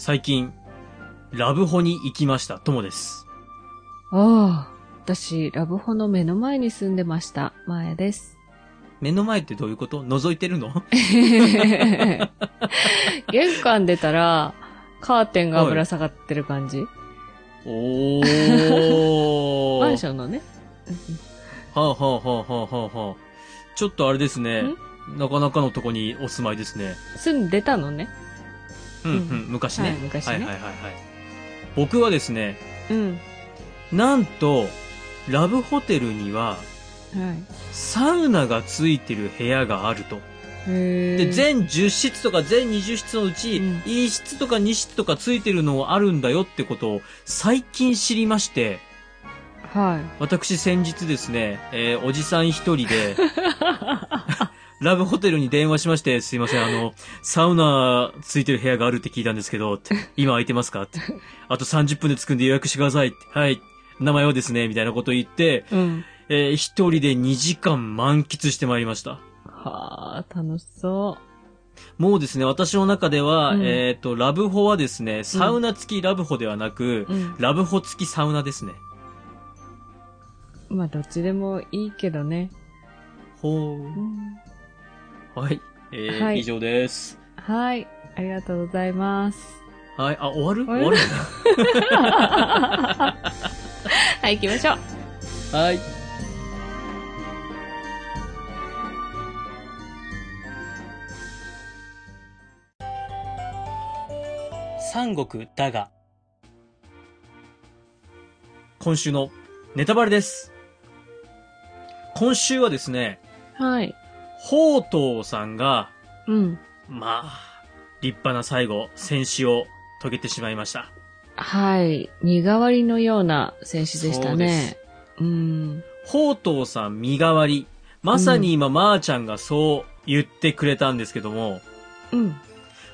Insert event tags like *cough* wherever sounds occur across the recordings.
最近、ラブホに行きました、ともです。ああ、私、ラブホの目の前に住んでました。前です。目の前ってどういうこと？覗いてるの？*laughs* 玄関出たら、カーテンがぶら下がってる感じ、おー。マンションのね。はあ、はあはあはあはあはあ、ちょっとあれですね。なかなかのとこにお住まいですね。住んでたのね。うんうん、うん昔ね。はい昔ねはいはいはいはい。僕はですね、うん。なんと、ラブホテルには、はい。サウナがついてる部屋があると。へで、全10室とか全20室のうち、うん1室とか2室とかついてるのあるんだよってことを最近知りまして、はい。私先日ですね、えーおじさん一人で、*laughs* ラブホテルに電話しまして、すいません、あの、サウナついてる部屋があるって聞いたんですけど、って今空いてますかって。あと30分で着くんで予約してください。はい。名前はですね、みたいなことを言って、うん。えー一人で2時間満喫してまいりました。はあ、楽しそもうですね、私の中では、うんえっ、と、ラブホはですね、サウナ付きラブホではなく、う。うん。ラブホ付きサウナですね。まあ、どっちでもいいけどね。ほー。うんはい。えーはい以上です。はい。ありがとうございます。はい。あ、終わる？終わる？*laughs* はい、行きましょう。はい。三国だが。今週のネタバレです。今週はですね、はい。宝刀さんが、うん。まあ、立派な最後、戦死を遂げてしまいました。はい。身代わりのような選手でしたね。うん。宝刀さん身代わり。まさに今、まーちゃんがそう言ってくれたんですけども、うん。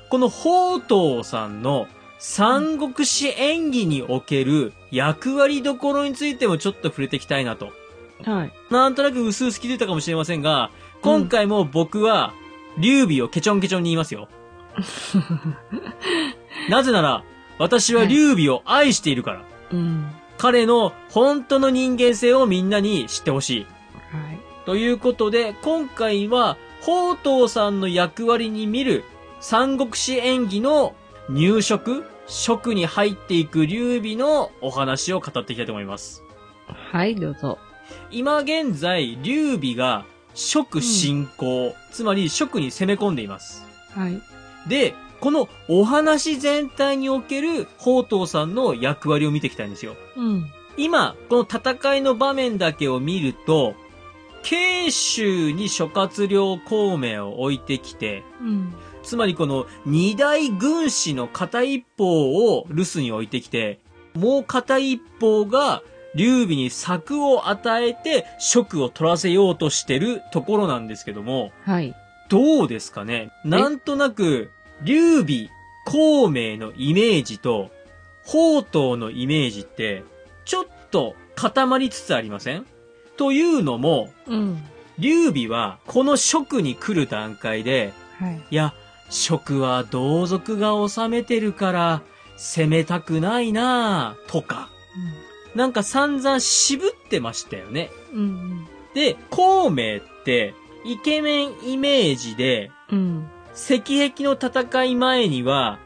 この宝刀さんの三国志演技における役割どころについてもちょっと触れていきたいなと。はい。なんとなく薄々気づいたかもしれませんが、今回も僕は、劉備をケチョンケチョンに言いますよ。*laughs* なぜなら、私は劉備を愛しているから。うん。彼の本当の人間性をみんなに知ってほしい。はい。ということで、今回は、宝刀さんの役割に見る三国志演技の入職職に入っていく劉備のお話を語っていきたいと思います。はい、どうぞ。今現在、劉備が職進行、つまり職に攻め込んでいます。はい。で、このお話全体における宝刀さんの役割を見ていきたいんですよ。うん。今、この戦いの場面だけを見ると、慶州に諸葛亮孔明を置いてきて、うん。つまりこの二大軍師の片一方を留守に置いてきて、もう片一方が劉備に策を与えて職を取らせようとしてるところなんですけども、はい。どうですかね？なんとなく、劉備、孔明のイメージと、宝刀のイメージって、ちょっと固まりつつありません？というのも、うん。劉備はこの職に来る段階で、はい。いや、職は同族が治めてるから、攻めたくないなぁとか、なんか散々渋ってましたよね。うん。で、孔明って、イケメンイメージで、うん。石壁の戦い前には、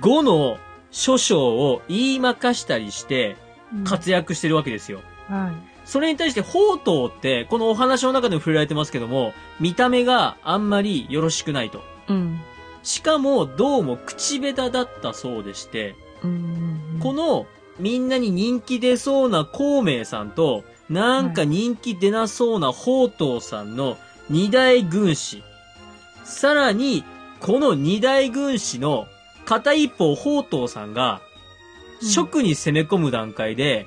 5の諸将を言いまかしたりしてうん。活躍してるわけですよ。はそれに対して宝刀って、このお話の中でも触れられてますけども、見た目があんまりよろしくないと。い。うん。しかも、どうも口下手だったそうでして、うん。この、みんなに人気出そうな孔明さんと、なんか人気出なそうな宝刀さんの二大軍師。さらに、この二大軍師の片一方宝刀さんが、うん職に攻め込む段階で、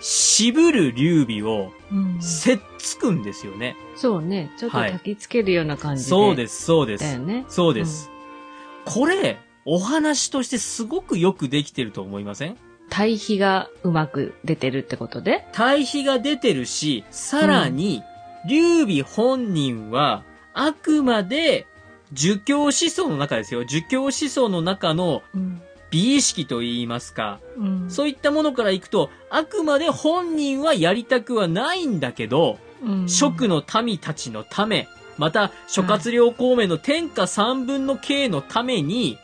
渋る劉備を、うん。せっつくんですよね。そうね。ちょっとはい焚きつけるような感じで。。そうですす、そうです。だよね。そうです。これ、お話としてすごくよくできてると思いません？対比がうまく出てるってことで？対比が出てるし、さらに、劉備本人は、あくまで、儒教思想の中ですよ。儒教思想の中のうん。美意識と言いますか、うん。そういったものからいくと、あくまで本人はやりたくはないんだけど、うん。蜀の民たちのため、また諸葛亮孔明の天下三分の計のために、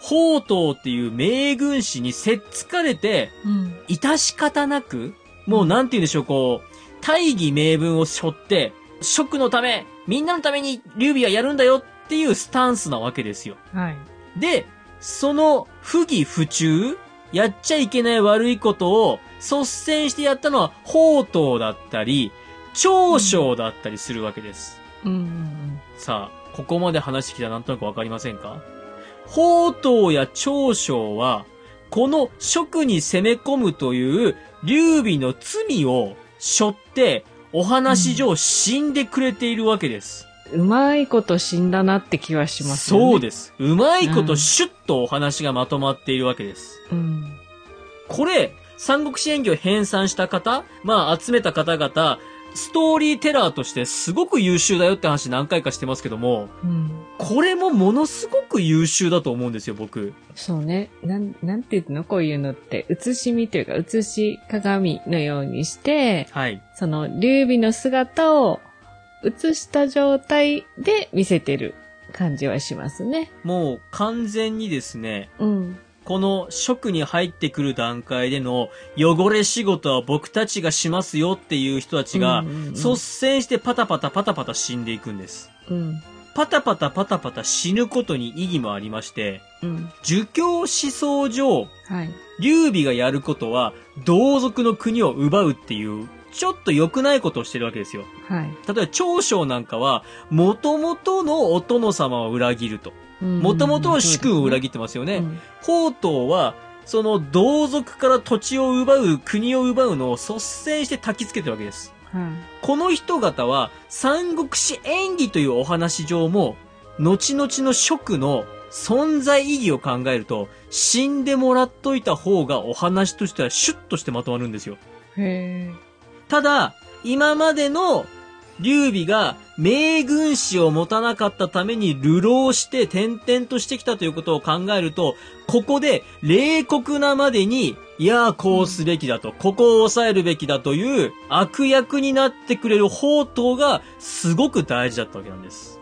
宝刀っていう名軍師にせっつかれて、うん。致し方なく、もうなんて言うんでしょう、こう、大義名分を背負って、蜀のため、みんなのために劉備はやるんだよっていうスタンスなわけですよ。はい。で、その不義不忠やっちゃいけない悪いことを率先してやったのは宝刀だったり、長将だったりするわけです。うんうんさあ、ここまで話してきたらなんとなくわかりませんか？宝刀や長将は、この職に攻め込むという劉備の罪を背負って、お話上死んでくれているわけです。うまいこと死んだなって気はしますよね。そうです。うまいこうんとシュッとお話がまとまっているわけです。うん。これ、三国志演技を編纂した方、まあ集めた方々、ストーリーテラーとしてすごく優秀だよって話何回かしてますけども、うん。これもものすごく優秀だと思うんですよ、僕。そうね。なん、なんて言うの？こういうのって、写し見というか、写し鏡のようにして、はい。その、劉備の姿を写した状態で見せてる感じはしますね。もう完全にですね、うん。この職に入ってくる段階での汚れ仕事は僕たちがしますよっていう人たちが率先してパタパタパタパタ死んでいくんです。うん。パタパタパタパタ死ぬことに意義もありまして、うん。儒教思想上、はい。劉備がやることは、同族の国を奪うっていう、ちょっと良くないことをしてるわけですよ。はい。例えば、長将なんかは、元々のお殿様を裏切ると。元々の主君を裏切ってますよね。うん宝刀は、その同族から土地を奪う、国を奪うのを率先して焚きつけてるわけです。はい。この人々は、三国志演義というお話上も、後々の職の存在意義を考えると、死んでもらっといた方がお話としてはシュッとしてまとまるんですよ。へただ、今までの劉備が名軍師を持たなかったために流浪して転々としてきたということを考えると、ここで冷酷なまでに、いやーこうすべきだと、ここを抑えるべきだという悪役になってくれる宝刀がすごく大事だったわけなんです。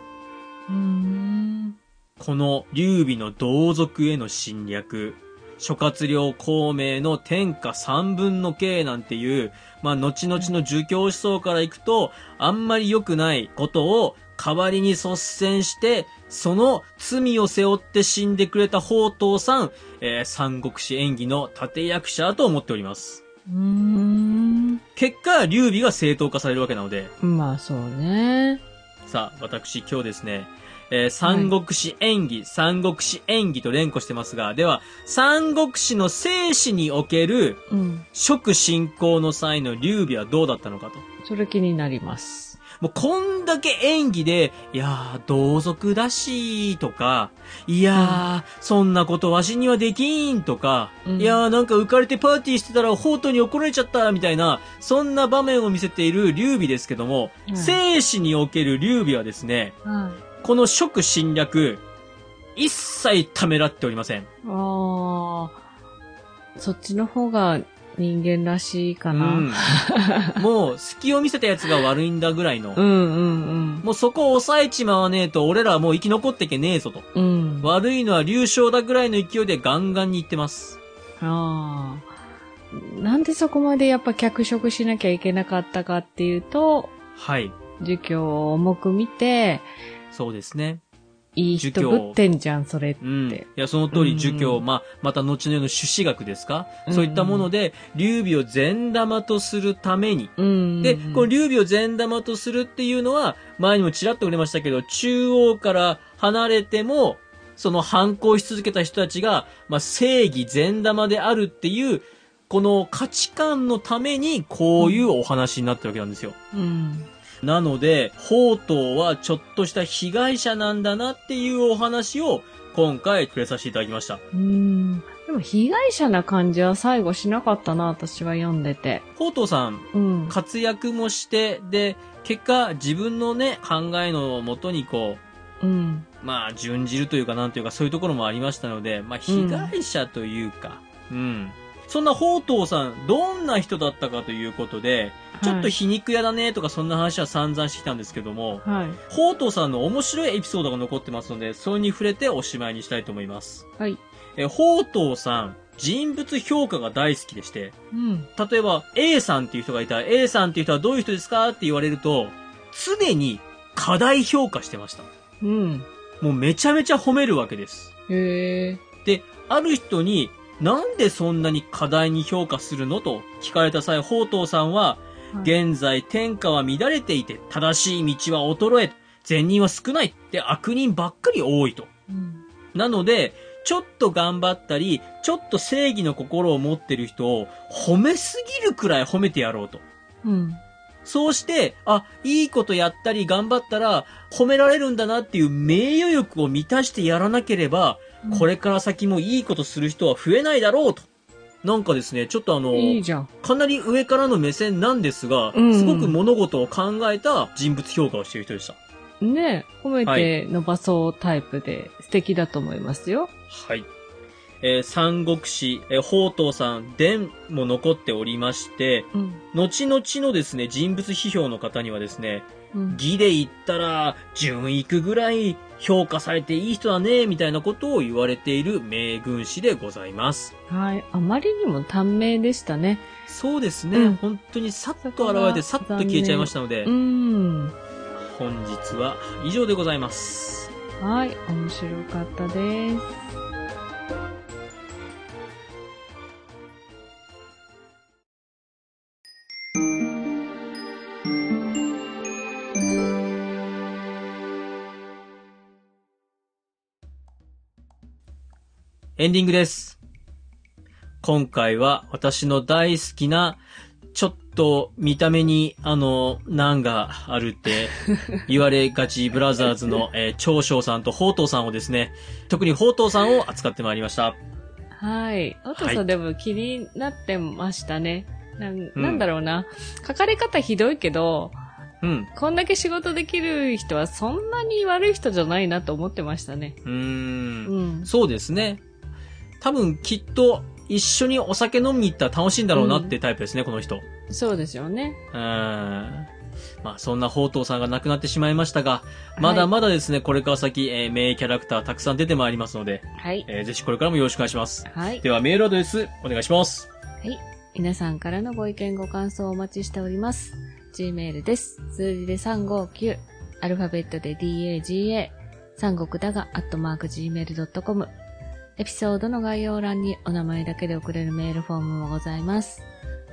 この劉備の同族への侵略、諸葛亮孔明の天下三分の計なんていう、まあ、後々の儒教思想からいくと、あんまり良くないことを代わりに率先して、その罪を背負って死んでくれた宝刀さん、えー三国志演義の立役者だと思っております。うーん。結果、劉備が正当化されるわけなので、まあそうね。さあ、私今日ですね、えー三国志演義、三国志演義と連呼してますが、では、三国志の生死における、うん。蜀侵攻の際の劉備はどうだったのかと。それ気になります。もうこんだけ演技で、いやー、同族だし、とか、いやー、そんなことわしにはできん、とか、うんいやー、なんか浮かれてパーティーしてたら、宝刀に怒られちゃった、みたいな、そんな場面を見せている劉備ですけども、うん生死における劉備はですね、はこの蜀侵略、一切ためらっておりません。い。ああ。そっちの方が人間らしいかな。うん。もう、隙を見せたやつが悪いんだぐらいの。うんうんもうそこを抑えちまわねえと、俺らはもう生き残ってけねえぞと。うん。うん。悪いのは流暢だぐらいの勢いでガンガンに言ってます。ああ。なんでそこまでやっぱ脚色しなきゃいけなかったかっていうと、はい。儒教を重く見て、そうですね。いい人ぶってんじゃん、それって。うん。いや、その通り、儒教、うんまあ、また後の世の朱子学ですか、うんそういったもので、劉備を善玉とするために、うん。で、この劉備を善玉とするっていうのは、前にもちらっと触れましたけど、中央から離れても、その反抗し続けた人たちが、まあ、正義善玉であるっていう、この価値観のために、こういうお話になってるわけなんですよ。うん。なので、宝刀はちょっとした被害者なんだなっていうお話を、今回触れさせていただきました。うん。でも被害者な感じは最後しなかったな、私は読んでて。宝刀さん、うん。活躍もして、で、結果、自分のね、考えのもとにこう、うん。まあ、準じるというかなんというかそういうところもありましたので、まあ、被害者というか、うん。そんな宝東さん、どんな人だったかということで、ちょっと皮肉屋だねとかそんな話は散々してきたんですけども、はい。宝東さんの面白いエピソードが残ってますので、それに触れておしまいにしたいと思います。はい。え、宝東さん、人物評価が大好きでして、うん。例えば A さんっていう人がいたら、A さんっていう人はどういう人ですかって言われると、常に過大評価してました。うん。もうめちゃめちゃ褒めるわけです。へえ。で、ある人に、なんでそんなに過大に評価するのと聞かれた際、宝東さんは、はい現在天下は乱れていて、正しい道は衰え、善人は少ないって悪人ばっかり多いと。うん。なので、ちょっと頑張ったり、ちょっと正義の心を持ってる人を褒めすぎるくらい褒めてやろうと。うん。そうして、あ、いいことやったり頑張ったら褒められるんだなっていう名誉欲を満たしてやらなければ、これから先もいいことする人は増えないだろうと。なんかですね、ちょっとあの、いい。かなり上からの目線なんですが、うんすごく物事を考えた人物評価をしている人でした。ね褒めて伸ばそうタイプで素敵だと思いますよ。はい。えー三国志、えー宝東さん、伝も残っておりまして、うん。後々のですね、人物批評の方にはですね、うん。義で言ったら、順位くぐらい評価されていい人だね、みたいなことを言われている名軍師でございます。はい。あまりにも短命でしたね。そうですね、うん本当にさっと現れてさっと消えちゃいましたので、うん。本日は以上でございます。はい。面白かったです。エンディングです。今回は私の大好きな、ちょっと見た目に、あの、難があるって *laughs* 言われがちブラザーズの、えー長翔さんと宝東さんをですね、特に宝東さんを扱ってまいりました。はい。おとはいさんでも気になってましたね。なんうんなんだろうな。書かれ方ひどいけど、うん。こんだけ仕事できる人はそんなに悪い人じゃないなと思ってましたね。うー。うんん。そうですね。多分きっと一緒にお酒飲みに行ったら楽しいんだろうなってタイプですね、この人。そうですよね。うーん。まあそんな宝東さんが亡くなってしまいましたが、まだまだですね、これから先、えー名キャラクターたくさん出てまいりますので、はい。えーぜひこれからもよろしくお願いします。はい。ではメールアドレスお願いします。はい。皆さんからのご意見ご感想をお待ちしております。Gmail です。数字で359、アルファベットで DAGA、三国だが、アットマーク Gmail.com。エピソードの概要欄にお名前だけで送れるメールフォームもございます。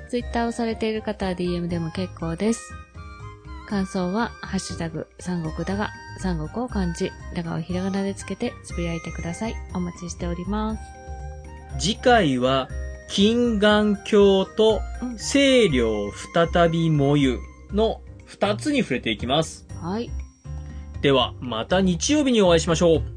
Twitter をされている方は DM でも結構です。感想は、ハッシュタグ、三国だが、三国を漢字、だがをひらがなでつけてつぶやいてください。お待ちしております。次回は、金眼鏡とうん清涼再びもゆの二つに触れていきます。はい。では、また日曜日にお会いしましょう。